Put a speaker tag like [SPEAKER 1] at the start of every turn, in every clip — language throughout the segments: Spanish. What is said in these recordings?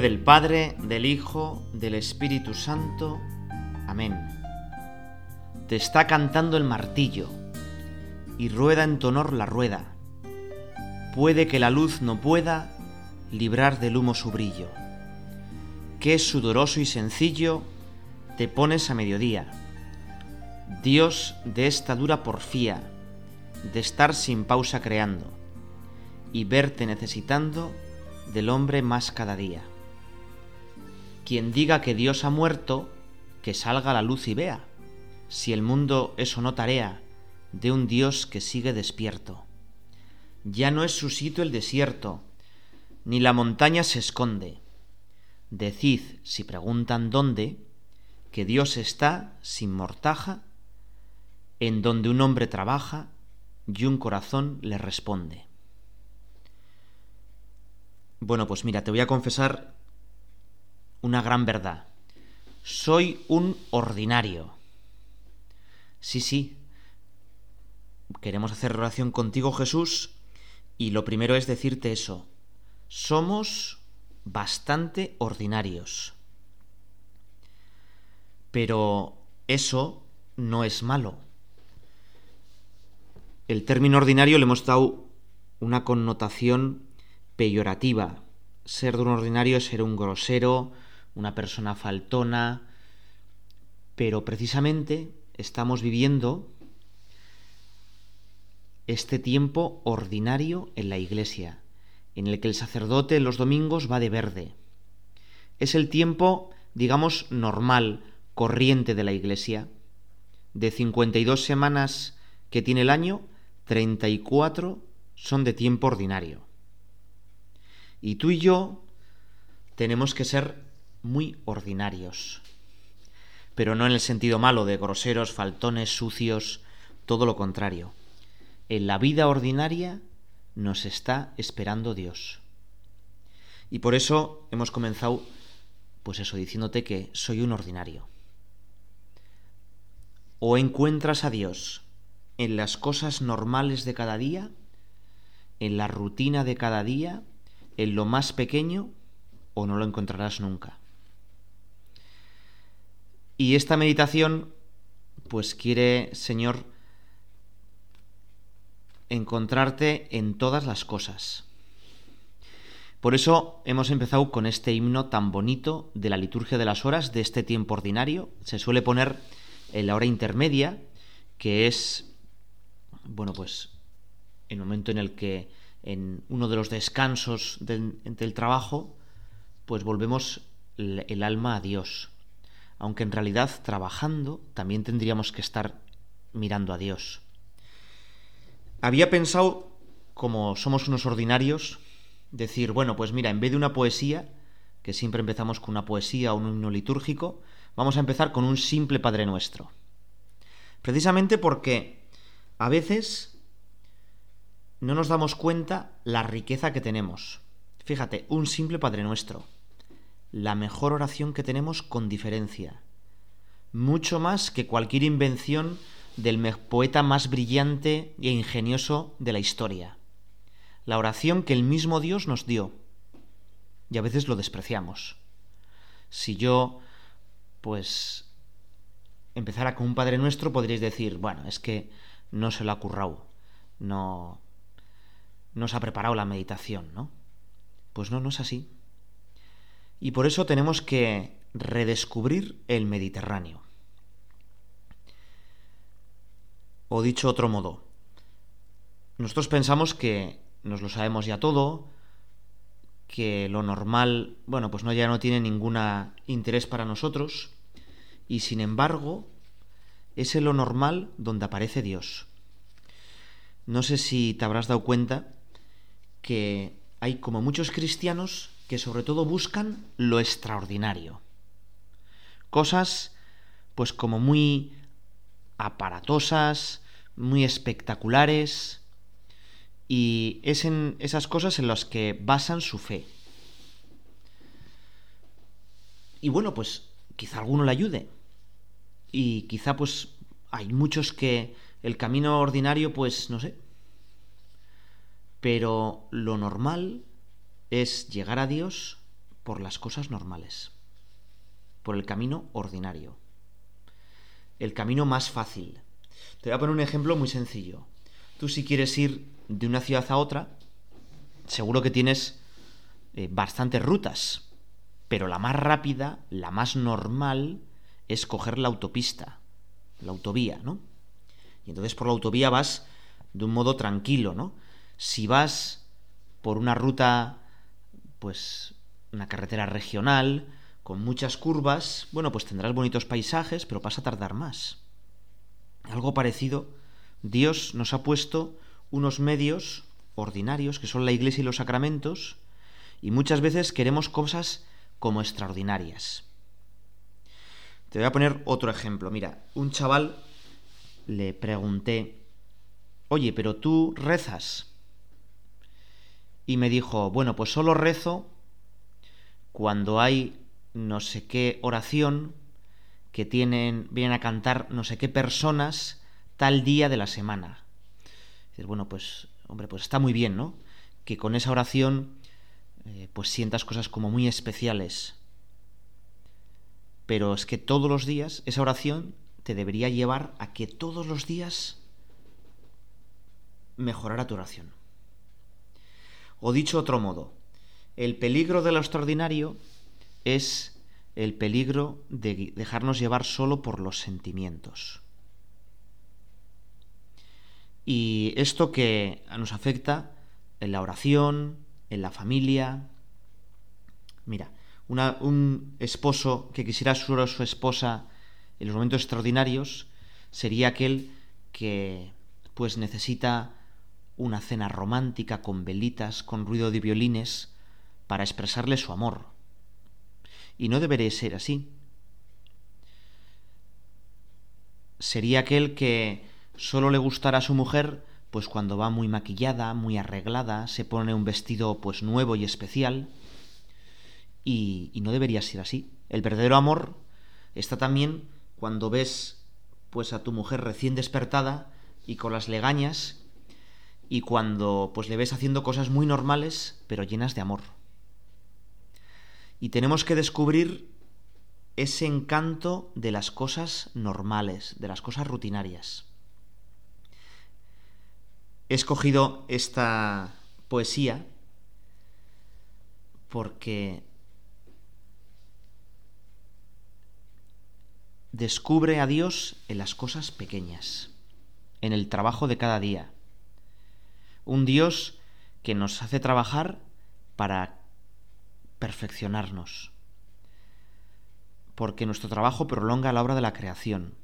[SPEAKER 1] del Padre, del Hijo, del Espíritu Santo. Amén. Te está cantando el martillo, y rueda en tonor la rueda. Puede que la luz no pueda librar del humo su brillo. Qué sudoroso y sencillo te pones a mediodía. Dios de esta dura porfía, de estar sin pausa creando, y verte necesitando del hombre más cada día. Quien diga que Dios ha muerto, que salga la luz y vea, si el mundo es o no tarea de un Dios que sigue despierto. Ya no es su sitio el desierto, ni la montaña se esconde. Decid, si preguntan dónde, que Dios está sin mortaja, en donde un hombre trabaja y un corazón le responde. Bueno, pues mira, te voy a confesar una gran verdad. Soy un ordinario. Sí, sí. Queremos hacer relación contigo, Jesús, y lo primero es decirte eso. Somos bastante ordinarios. Pero eso no es malo. El término ordinario le hemos dado una connotación peyorativa. Ser de un ordinario es ser un grosero, una persona faltona, pero precisamente estamos viviendo este tiempo ordinario en la iglesia, en el que el sacerdote los domingos va de verde. Es el tiempo, digamos, normal, corriente de la iglesia. De 52 semanas que tiene el año, 34 son de tiempo ordinario. Y tú y yo tenemos que ser muy ordinarios. Pero no en el sentido malo de groseros, faltones, sucios, todo lo contrario. En la vida ordinaria nos está esperando Dios. Y por eso hemos comenzado, pues eso, diciéndote que soy un ordinario. O encuentras a Dios en las cosas normales de cada día, en la rutina de cada día, en lo más pequeño, o no lo encontrarás nunca. Y esta meditación, pues quiere, Señor, encontrarte en todas las cosas. Por eso hemos empezado con este himno tan bonito de la liturgia de las horas de este tiempo ordinario. Se suele poner en la hora intermedia, que es, bueno, pues el momento en el que en uno de los descansos del, trabajo, pues volvemos el alma a Dios aunque en realidad trabajando también tendríamos que estar mirando a Dios. Había pensado, como somos unos ordinarios, decir, bueno, pues mira, en vez de una poesía, que siempre empezamos con una poesía o un himno litúrgico, vamos a empezar con un simple Padre Nuestro. Precisamente porque a veces no nos damos cuenta la riqueza que tenemos. Fíjate, un simple Padre Nuestro la mejor oración que tenemos con diferencia. Mucho más que cualquier invención del poeta más brillante e ingenioso de la historia. La oración que el mismo Dios nos dio. Y a veces lo despreciamos. Si yo, pues, empezara con un Padre Nuestro, podríais decir, bueno, es que no se lo ha currado, no, nos se ha preparado la meditación, ¿no? Pues no, no es así. Y por eso tenemos que redescubrir el Mediterráneo. O dicho otro modo, nosotros pensamos que nos lo sabemos ya todo, que lo normal, bueno, pues no ya no tiene ningún interés para nosotros, y sin embargo, es en lo normal donde aparece Dios. No sé si te habrás dado cuenta que hay como muchos cristianos que sobre todo buscan lo extraordinario. Cosas pues como muy aparatosas, muy espectaculares, y es en esas cosas en las que basan su fe. Y bueno, pues quizá alguno le ayude. Y quizá pues hay muchos que el camino ordinario pues no sé. Pero lo normal es llegar a Dios por las cosas normales, por el camino ordinario, el camino más fácil. Te voy a poner un ejemplo muy sencillo. Tú si quieres ir de una ciudad a otra, seguro que tienes eh, bastantes rutas, pero la más rápida, la más normal, es coger la autopista, la autovía, ¿no? Y entonces por la autovía vas de un modo tranquilo, ¿no? Si vas por una ruta pues una carretera regional con muchas curvas, bueno, pues tendrás bonitos paisajes, pero pasa a tardar más. Algo parecido, Dios nos ha puesto unos medios ordinarios, que son la iglesia y los sacramentos, y muchas veces queremos cosas como extraordinarias. Te voy a poner otro ejemplo. Mira, un chaval le pregunté, oye, pero tú rezas y me dijo, bueno, pues solo rezo cuando hay no sé qué oración que tienen, vienen a cantar no sé qué personas tal día de la semana. bueno, pues, hombre, pues está muy bien, ¿no? Que con esa oración eh, pues sientas cosas como muy especiales. Pero es que todos los días esa oración te debería llevar a que todos los días mejorara tu oración. O dicho otro modo, el peligro de lo extraordinario es el peligro de dejarnos llevar solo por los sentimientos. Y esto que nos afecta en la oración, en la familia. Mira, un esposo que quisiera a su esposa en los momentos extraordinarios sería aquel que pues necesita una cena romántica con velitas, con ruido de violines, para expresarle su amor. Y no debería ser así. Sería aquel que solo le gustará a su mujer pues cuando va muy maquillada, muy arreglada, se pone un vestido pues nuevo y especial. Y, y no debería ser así. El verdadero amor está también cuando ves pues a tu mujer recién despertada y con las legañas y cuando pues le ves haciendo cosas muy normales, pero llenas de amor. Y tenemos que descubrir ese encanto de las cosas normales, de las cosas rutinarias. He escogido esta poesía porque descubre a Dios en las cosas pequeñas, en el trabajo de cada día un Dios que nos hace trabajar para perfeccionarnos. Porque nuestro trabajo prolonga la obra de la creación.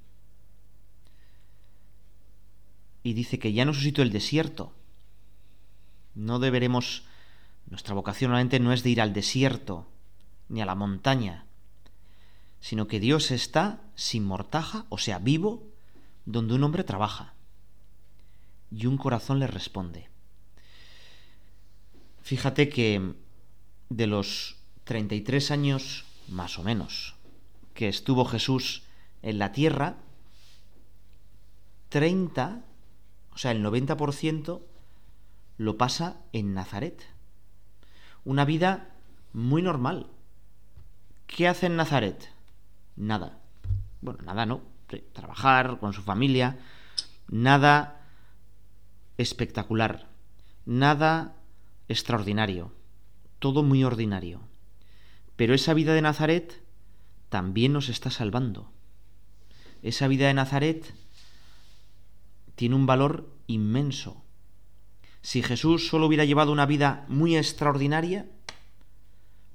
[SPEAKER 1] Y dice que ya no suscitó el desierto. No deberemos... Nuestra vocación realmente no es de ir al desierto ni a la montaña, sino que Dios está sin mortaja, o sea, vivo, donde un hombre trabaja. Y un corazón le responde. Fíjate que de los 33 años, más o menos, que estuvo Jesús en la tierra, 30, o sea, el 90% lo pasa en Nazaret. Una vida muy normal. ¿Qué hace en Nazaret? Nada. Bueno, nada no. Trabajar con su familia. Nada espectacular. Nada extraordinario, todo muy ordinario. Pero esa vida de Nazaret también nos está salvando. Esa vida de Nazaret tiene un valor inmenso. Si Jesús solo hubiera llevado una vida muy extraordinaria,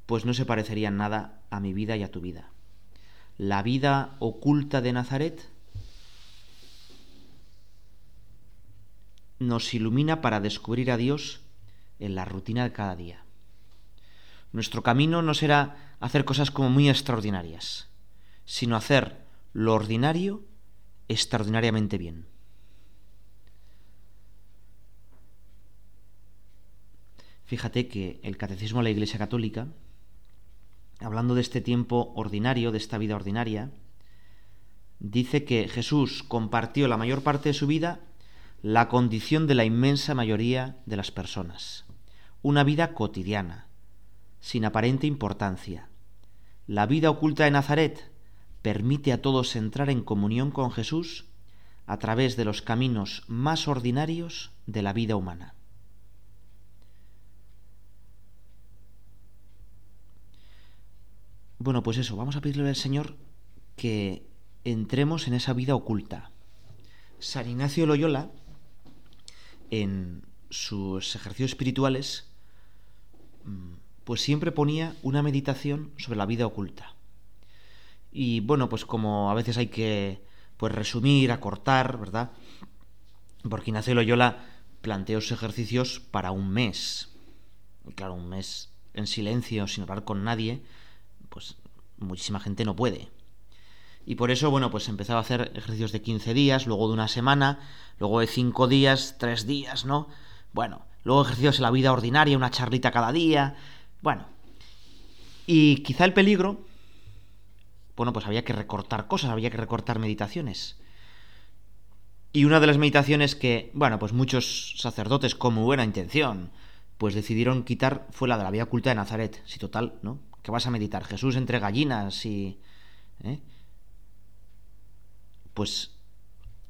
[SPEAKER 1] pues no se parecería nada a mi vida y a tu vida. La vida oculta de Nazaret nos ilumina para descubrir a Dios en la rutina de cada día. Nuestro camino no será hacer cosas como muy extraordinarias, sino hacer lo ordinario extraordinariamente bien. Fíjate que el Catecismo de la Iglesia Católica, hablando de este tiempo ordinario, de esta vida ordinaria, dice que Jesús compartió la mayor parte de su vida la condición de la inmensa mayoría de las personas una vida cotidiana, sin aparente importancia. La vida oculta de Nazaret permite a todos entrar en comunión con Jesús a través de los caminos más ordinarios de la vida humana. Bueno, pues eso, vamos a pedirle al Señor que entremos en esa vida oculta. San Ignacio Loyola, en, sus ejercicios espirituales, mm, pues siempre ponía una meditación sobre la vida oculta. Y bueno, pues como a veces hay que pues resumir, acortar, ¿verdad? Porque Ignacio Loyola planteó sus ejercicios para un mes. Y claro, un mes en silencio, sin hablar con nadie, pues muchísima gente no puede. Y por eso, bueno, pues empezaba a hacer ejercicios de 15 días, luego de una semana, luego de 5 días, 3 días, ¿no? Bueno, luego ejercicios en la vida ordinaria, una charlita cada día. Bueno. Y quizá el peligro. Bueno, pues había que recortar cosas, había que recortar meditaciones. Y una de las meditaciones que, bueno, pues muchos sacerdotes con muy buena intención, pues decidieron quitar fue la de la vía oculta de Nazaret. Si total, ¿no? ¿Qué vas a meditar? Jesús entre gallinas y... Eh? Pues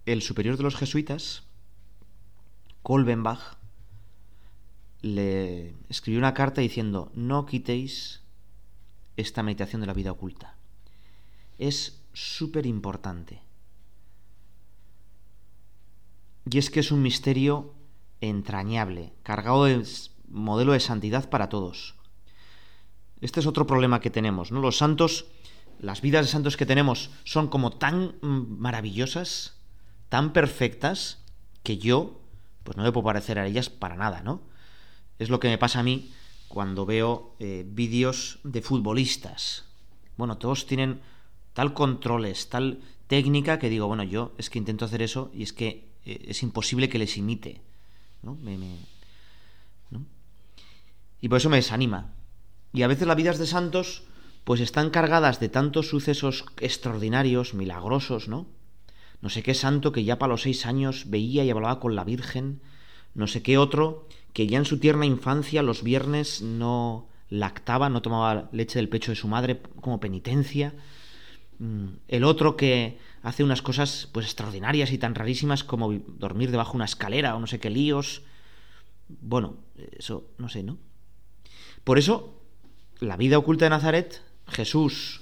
[SPEAKER 1] el superior de los jesuitas, Kolbenbach, le escribió una carta diciendo, no quitéis esta meditación de la vida oculta. Es súper importante. Y es que es un misterio entrañable, cargado de modelo de santidad para todos. Este es otro problema que tenemos, ¿no? Los santos, las vidas de santos que tenemos son como tan maravillosas, tan perfectas, que yo, pues no me puedo parecer a ellas para nada, ¿no? Es lo que me pasa a mí cuando veo eh, vídeos de futbolistas. Bueno, todos tienen tal controles, tal técnica que digo, bueno, yo es que intento hacer eso y es que eh, es imposible que les imite. Y por eso me desanima. Y a veces las vidas de santos pues están cargadas de tantos sucesos extraordinarios, milagrosos, ¿no? No sé qué santo que ya para los seis años veía y hablaba con la Virgen, no sé qué otro que ya en su tierna infancia los viernes no lactaba, no tomaba leche del pecho de su madre como penitencia. Mm, el otro que hace unas cosas pues extraordinarias y tan rarísimas como dormir debajo de una escalera o no sé qué líos. Bueno, eso no sé, ¿no? Por eso, la vida oculta de Nazaret, Jesús,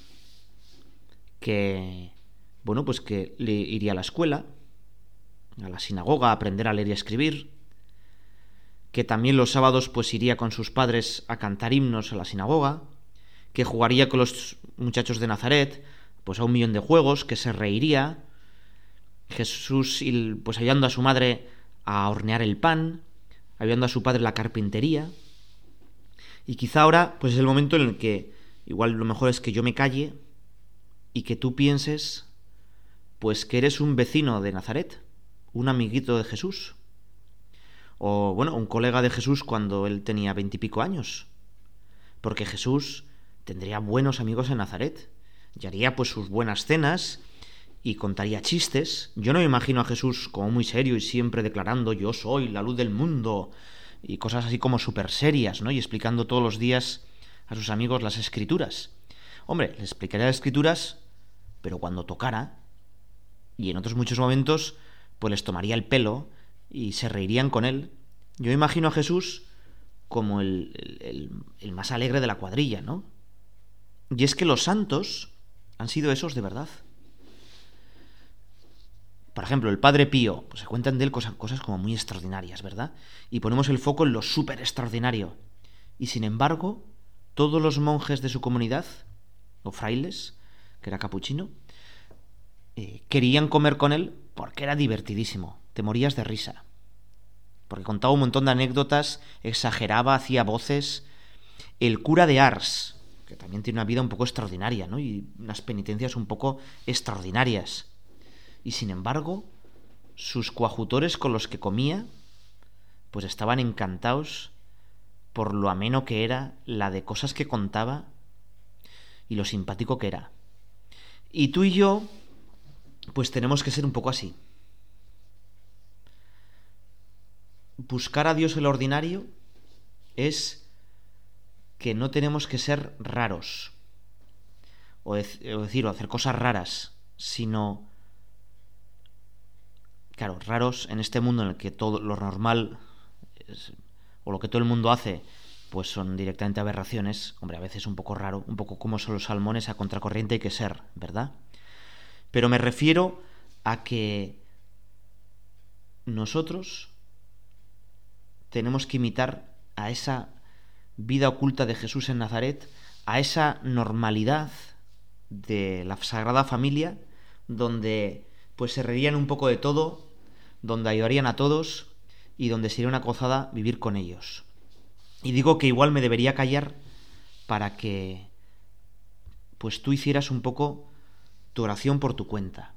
[SPEAKER 1] que, bueno, pues que le iría a la escuela, a la sinagoga, a aprender a leer y a escribir, que también los sábados pues iría con sus padres a cantar himnos a la sinagoga, que jugaría con los muchachos de Nazaret, pues a un millón de juegos, que se reiría, Jesús pues ayudando a su madre a hornear el pan, ayudando a su padre la carpintería. Y quizá ahora pues es el momento en el que igual lo mejor es que yo me calle y que tú pienses pues que eres un vecino de Nazaret, un amiguito de Jesús o bueno, un colega de Jesús cuando él tenía veintipico años. Porque Jesús tendría buenos amigos en Nazaret. Y haría pues sus buenas cenas y contaría chistes. Yo no me imagino a Jesús como muy serio y siempre declarando yo soy la luz del mundo y cosas así como súper serias, ¿no? Y explicando todos los días a sus amigos las escrituras. Hombre, le explicaría las escrituras, pero cuando tocara, y en otros muchos momentos, pues les tomaría el pelo y se reirían con él. Yo imagino a Jesús como el, más alegre de la cuadrilla, ¿no? Y es que los santos han sido esos de verdad. Por ejemplo, el Padre Pío, pues se cuentan de él cosas, cosas como muy extraordinarias, ¿verdad? Y ponemos el foco en lo súper extraordinario. Y sin embargo, todos los monjes de su comunidad, o frailes, que era capuchino, eh, querían comer con él porque era divertidísimo te morías de risa. Porque contaba un montón de anécdotas, exageraba, hacía voces. El cura de Ars, que también tiene una vida un poco extraordinaria, ¿no? Y unas penitencias un poco extraordinarias. Y sin embargo, sus coajutores con los que comía, pues estaban encantados por lo ameno que era, la de cosas que contaba y lo simpático que era. Y tú y yo, pues tenemos que ser un poco así. buscar a Dios el ordinario es que no tenemos que ser raros, o, decir, o hacer cosas raras, sino, claro, raros en este mundo en el que todo lo normal o lo que todo el mundo hace, pues son directamente aberraciones, hombre, a veces un poco raro, un poco como son los salmones a contracorriente hay que ser, ¿verdad? Pero me refiero a que nosotros tenemos que imitar a esa vida oculta de Jesús en Nazaret, a esa normalidad de la Sagrada Familia, donde pues se reirían un poco de todo, donde ayudarían a todos y donde sería una cozada vivir con ellos. Y digo que igual me debería callar para que pues tú hicieras un poco tu oración por tu cuenta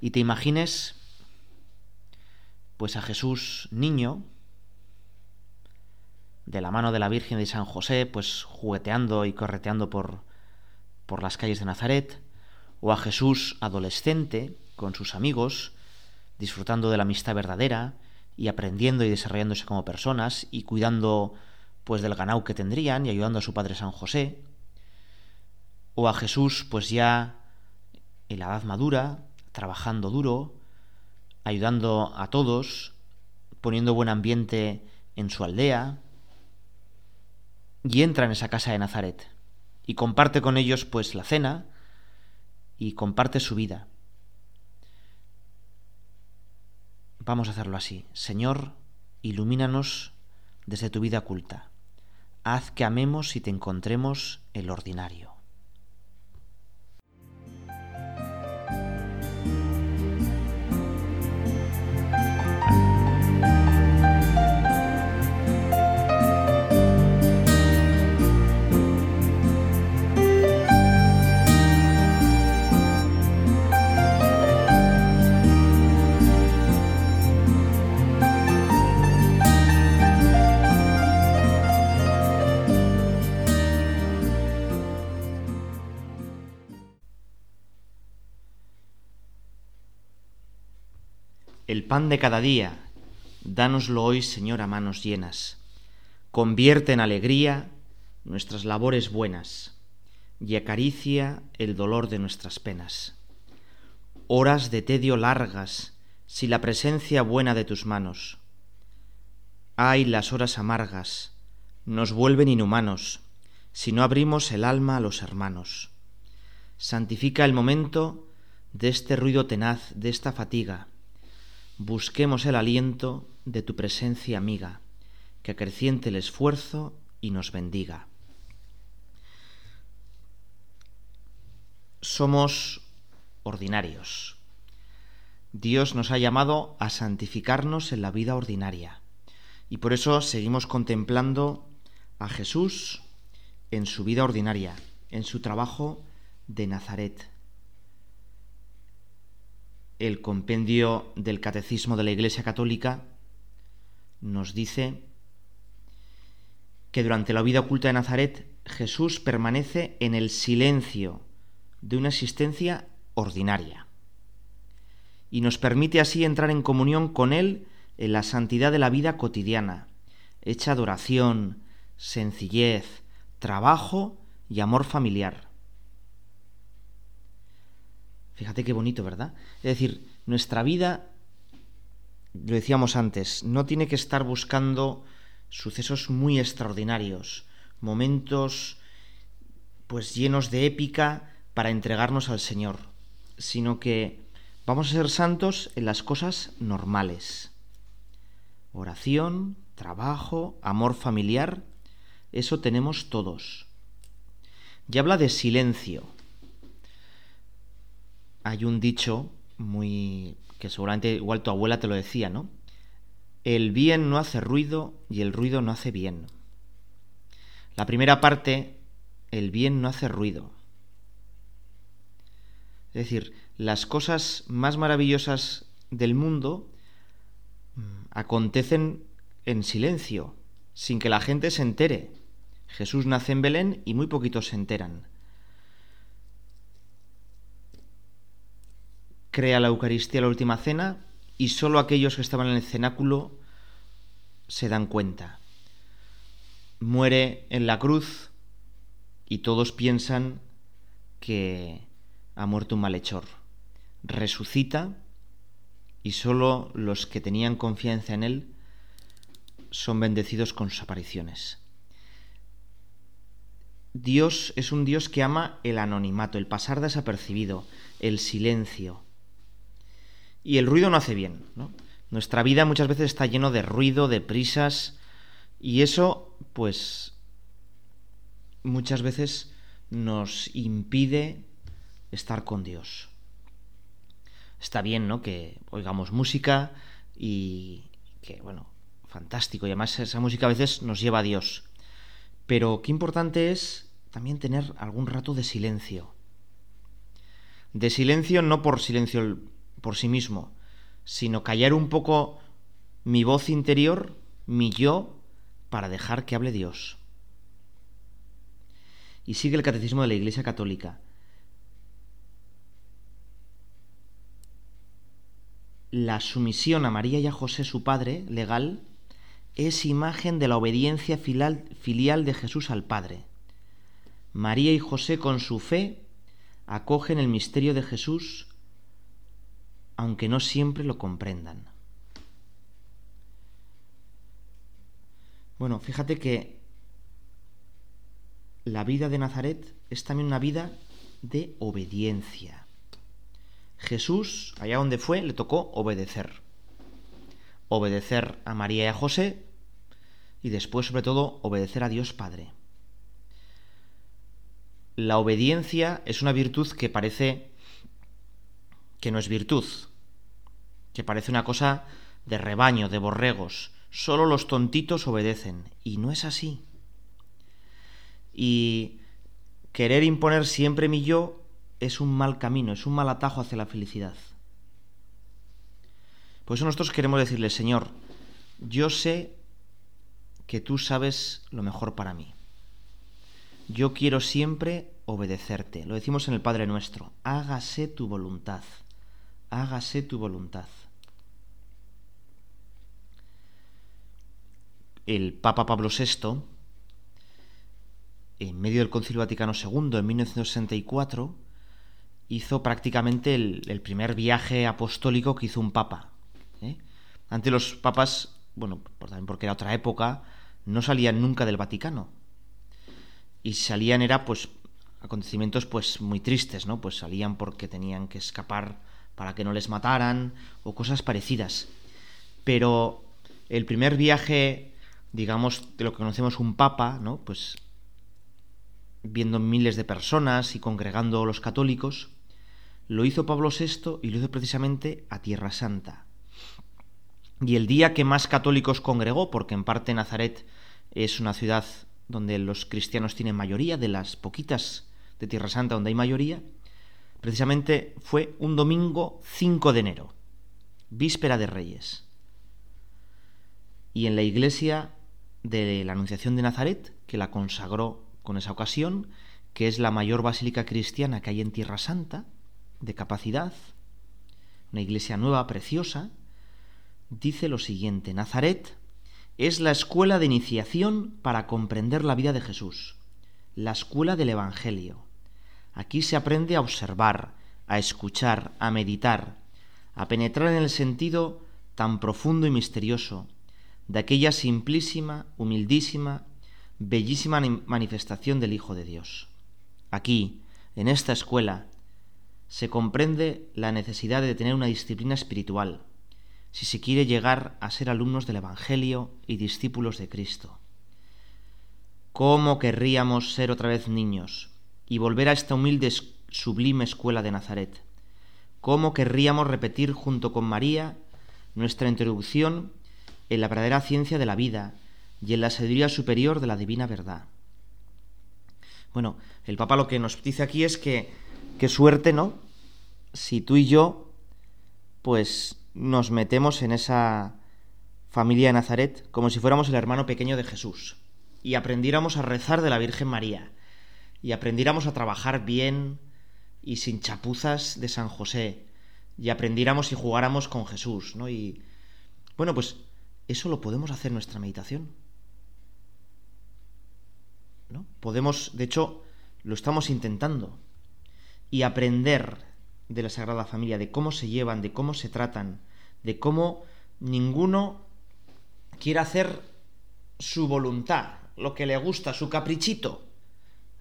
[SPEAKER 1] y te imagines pues a Jesús niño de la mano de la Virgen de San José, pues jugueteando y correteando por, por las calles de Nazaret, o a Jesús adolescente con sus amigos, disfrutando de la amistad verdadera y aprendiendo y desarrollándose como personas y cuidando pues del ganado que tendrían y ayudando a su padre San José, o a Jesús pues ya en la edad madura, trabajando duro, ayudando a todos, poniendo buen ambiente en su aldea, y entra en esa casa de Nazaret y comparte con ellos pues la cena y comparte su vida. Vamos a hacerlo así. Señor, ilumínanos desde tu vida oculta. Haz que amemos y te encontremos el ordinario. El pan de cada día, danoslo hoy, Señor, a manos llenas. Convierte en alegría nuestras labores buenas y acaricia el dolor de nuestras penas. Horas de tedio largas, si la presencia buena de tus manos. Ay, las horas amargas, nos vuelven inhumanos, si no abrimos el alma a los hermanos. Santifica el momento de este ruido tenaz, de esta fatiga, busquemos el aliento de tu presencia amiga, que acreciente el esfuerzo y nos bendiga. Somos ordinarios. Dios nos ha llamado a santificarnos en la vida ordinaria y por eso seguimos contemplando a Jesús en su vida ordinaria, en su trabajo de Nazaret el compendio del Catecismo de la Iglesia Católica nos dice que durante la vida oculta de Nazaret Jesús permanece en el silencio de una existencia ordinaria y nos permite así entrar en comunión con Él en la santidad de la vida cotidiana, hecha adoración, oración, sencillez, trabajo y amor familiar. Fíjate qué bonito, ¿verdad? Es decir, nuestra vida, lo decíamos antes, no tiene que estar buscando sucesos muy extraordinarios, momentos pues llenos de épica para entregarnos al Señor, sino que vamos a ser santos en las cosas normales. Oración, trabajo, amor familiar, eso tenemos todos. Y habla de silencio hay un dicho muy que seguramente igual tu abuela te lo decía, ¿no? El bien no hace ruido y el ruido no hace bien. La primera parte, el bien no hace ruido. Es decir, las cosas más maravillosas del mundo mm, acontecen en silencio, sin que la gente se entere. Jesús nace en Belén y muy poquitos se enteran. crea la Eucaristía la última cena y solo aquellos que estaban en el cenáculo se dan cuenta. Muere en la cruz y todos piensan que ha muerto un malhechor. Resucita y solo los que tenían confianza en él son bendecidos con sus apariciones. Dios es un Dios que ama el anonimato, el pasar desapercibido, el silencio y el ruido no hace bien. ¿no? Nuestra vida muchas veces está lleno de ruido, de prisas, y eso, pues, muchas veces nos impide estar con Dios. Está bien, ¿no? Que oigamos música y que, bueno, fantástico. Y además esa música a veces nos lleva a Dios. Pero qué importante es también tener algún rato de silencio. De silencio no por silencio por sí mismo, sino callar un poco mi voz interior, mi yo, para dejar que hable Dios. Y sigue el catecismo de la Iglesia Católica. La sumisión a María y a José, su padre legal, es imagen de la obediencia filial de Jesús al Padre. María y José con su fe acogen el misterio de Jesús aunque no siempre lo comprendan. Bueno, fíjate que la vida de Nazaret es también una vida de obediencia. Jesús, allá donde fue, le tocó obedecer. Obedecer a María y a José y después, sobre todo, obedecer a Dios Padre. La obediencia es una virtud que parece que no es virtud, que parece una cosa de rebaño, de borregos. Solo los tontitos obedecen, y no es así. Y querer imponer siempre mi yo es un mal camino, es un mal atajo hacia la felicidad. Por eso nosotros queremos decirle, Señor, yo sé que tú sabes lo mejor para mí. Yo quiero siempre obedecerte. Lo decimos en el Padre nuestro, hágase tu voluntad hágase tu voluntad. El Papa Pablo VI, en medio del Concilio Vaticano II, en 1964, hizo prácticamente el, primer viaje apostólico que hizo un papa. ¿eh? Ante los papas, bueno, también porque era otra época, no salían nunca del Vaticano. Y salían era pues acontecimientos pues muy tristes, ¿no? Pues salían porque tenían que escapar para que no les mataran o cosas parecidas. Pero el primer viaje, digamos, de lo que conocemos un papa, ¿no? Pues viendo miles de personas y congregando a los católicos, lo hizo Pablo VI y lo hizo precisamente a Tierra Santa. Y el día que más católicos congregó, porque en parte Nazaret es una ciudad donde los cristianos tienen mayoría, de las poquitas de Tierra Santa donde hay mayoría, precisamente fue un domingo 5 de enero, víspera de Reyes. Y en la iglesia de la Anunciación de Nazaret, que la consagró con esa ocasión, que es la mayor basílica cristiana que hay en Tierra Santa, de capacidad, una iglesia nueva, preciosa, dice lo siguiente, Nazaret es la escuela de iniciación para comprender la vida de Jesús, la escuela del Evangelio, Aquí se aprende a observar, a escuchar, a meditar, a penetrar en el sentido tan profundo y misterioso de aquella simplísima, humildísima, bellísima manifestación del Hijo de Dios. Aquí, en esta escuela, se comprende la necesidad de tener una disciplina espiritual, si se quiere llegar a ser alumnos del Evangelio y discípulos de Cristo. ¿Cómo querríamos ser otra vez niños? y volver a esta humilde sublime escuela de Nazaret. ¿Cómo querríamos repetir junto con María nuestra introducción en la verdadera ciencia de la vida y en la sabiduría superior de la divina verdad? Bueno, el Papa lo que nos dice aquí es que qué suerte, ¿no? Si tú y yo, pues nos metemos en esa familia de Nazaret como si fuéramos el hermano pequeño de Jesús y aprendiéramos a rezar de la Virgen María y aprendiéramos a trabajar bien y sin chapuzas de San José y aprendiéramos y jugáramos con Jesús, ¿no? Y bueno, pues eso lo podemos hacer nuestra meditación. ¿No? Podemos, de hecho, lo estamos intentando. Y aprender de la Sagrada Familia, de cómo se llevan, de cómo se tratan, de cómo ninguno quiere hacer su voluntad, lo que le gusta, su caprichito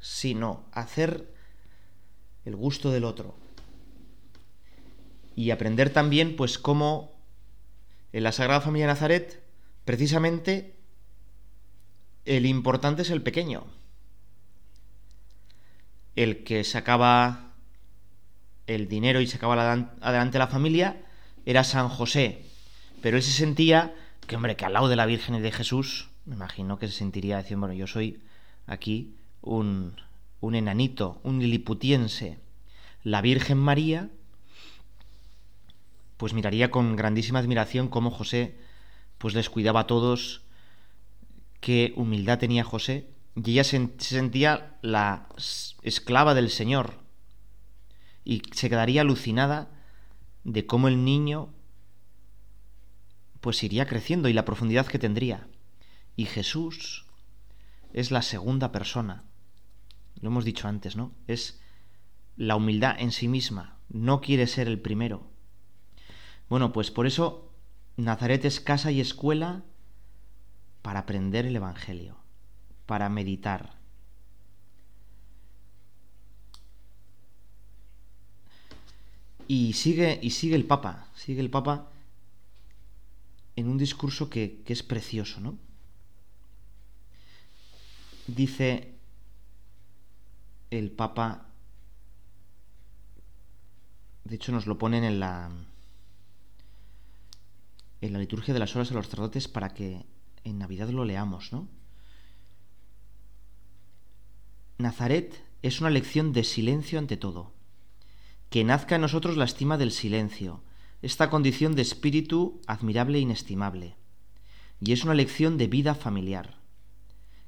[SPEAKER 1] sino hacer el gusto del otro. Y aprender también, pues, cómo en la Sagrada Familia de Nazaret, precisamente, el importante es el pequeño. El que sacaba el dinero y sacaba adelante la familia era San José. Pero él se sentía que, hombre, que al lado de la Virgen y de Jesús, me imagino que se sentiría diciendo, bueno, yo soy aquí un, enanito, un liliputiense, la Virgen María, pues miraría con grandísima admiración cómo José pues les cuidaba a todos, qué humildad tenía José, y ella se sentía la esclava del Señor, y se quedaría alucinada de cómo el niño pues iría creciendo y la profundidad que tendría. Y Jesús es la segunda persona lo hemos dicho antes, ¿no? Es la humildad en sí misma, no quiere ser el primero. Bueno, pues por eso Nazaret es casa y escuela para aprender el Evangelio, para meditar. Y sigue, y sigue el Papa, sigue el Papa en un discurso que, que es precioso, ¿no? Dice, el Papa, de hecho nos lo ponen en la, en la liturgia de las horas de los Tradotes para que en Navidad lo leamos, ¿no? Nazaret es una lección de silencio ante todo. Que nazca en nosotros la estima del silencio, esta condición de espíritu admirable e inestimable. Y es una lección de vida familiar.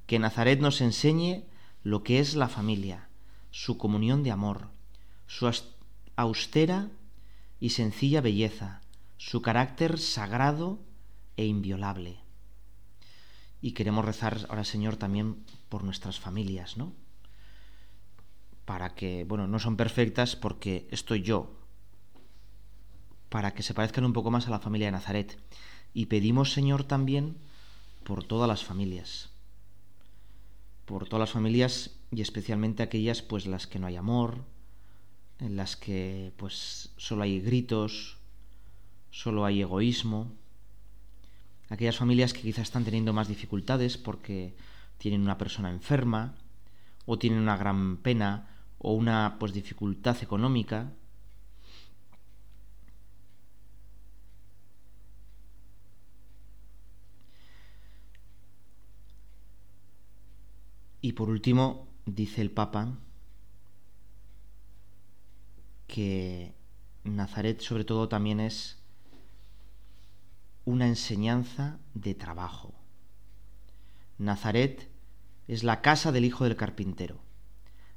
[SPEAKER 1] Que Nazaret nos enseñe lo que es la familia, su comunión de amor, su austera y sencilla belleza, su carácter sagrado e inviolable. Y queremos rezar ahora, Señor, también por nuestras familias, ¿no? Para que, bueno, no son perfectas porque estoy yo, para que se parezcan un poco más a la familia de Nazaret. Y pedimos, Señor, también por todas las familias, por todas las familias y especialmente aquellas pues las que no hay amor, en las que pues solo hay gritos, solo hay egoísmo. Aquellas familias que quizás están teniendo más dificultades porque tienen una persona enferma o tienen una gran pena o una pues dificultad económica. Y por último, dice el Papa que Nazaret sobre todo también es una enseñanza de trabajo. Nazaret es la casa del hijo del carpintero.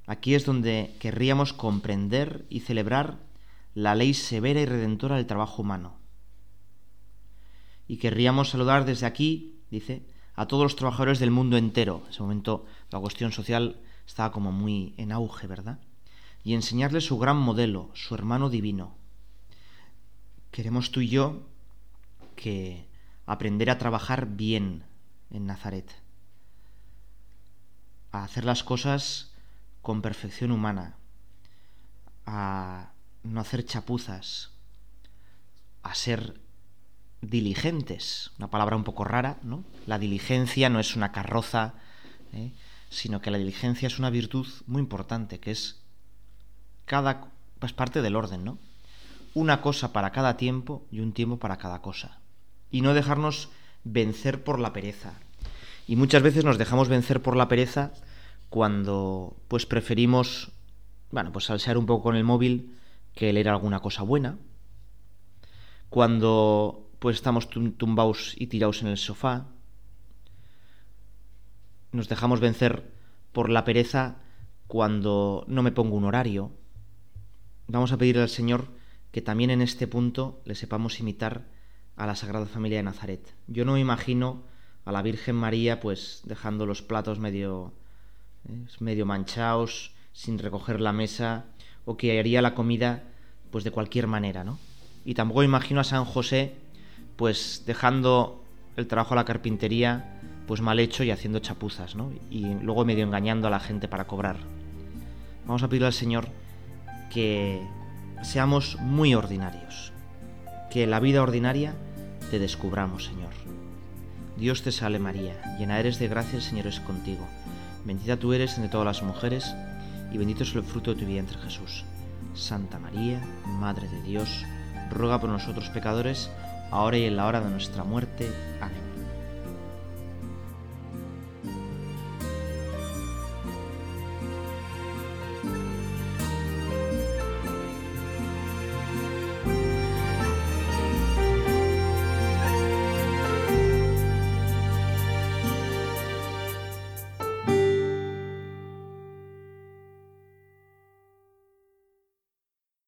[SPEAKER 1] Aquí es donde querríamos comprender y celebrar la ley severa y redentora del trabajo humano. Y querríamos saludar desde aquí, dice, a todos los trabajadores del mundo entero. En ese momento la cuestión social estaba como muy en auge, ¿verdad? Y enseñarle su gran modelo, su hermano divino. Queremos tú y yo que aprender a trabajar bien en Nazaret, a hacer las cosas con perfección humana, a no hacer chapuzas, a ser diligentes, una palabra un poco rara, ¿no? La diligencia no es una carroza, ¿eh? sino que la diligencia es una virtud muy importante, que es cada pues parte del orden, ¿no? Una cosa para cada tiempo y un tiempo para cada cosa. Y no dejarnos vencer por la pereza. Y muchas veces nos dejamos vencer por la pereza cuando pues preferimos bueno, pues salsear un poco con el móvil que leer alguna cosa buena. Cuando pues estamos tumbados y tiraos en el sofá, nos dejamos vencer por la pereza cuando no me pongo un horario. Vamos a pedirle al Señor que también en este punto le sepamos imitar a la Sagrada Familia de Nazaret. Yo no me imagino a la Virgen María pues dejando los platos medio, medio manchados, sin recoger la mesa, o que haría la comida pues de cualquier manera, ¿no? Y tampoco imagino a San José pues dejando el trabajo a la carpintería pues mal hecho y haciendo chapuzas, ¿no? Y luego medio engañando a la gente para cobrar. Vamos a pedirle al Señor que seamos muy ordinarios, que la vida ordinaria te descubramos, Señor. Dios te salve María, llena eres de gracia, el Señor es contigo. Bendita tú eres entre todas las mujeres, y bendito es el fruto de tu vientre Jesús. Santa María, Madre de Dios, ruega por nosotros pecadores, ahora y en la hora de nuestra muerte. Amén.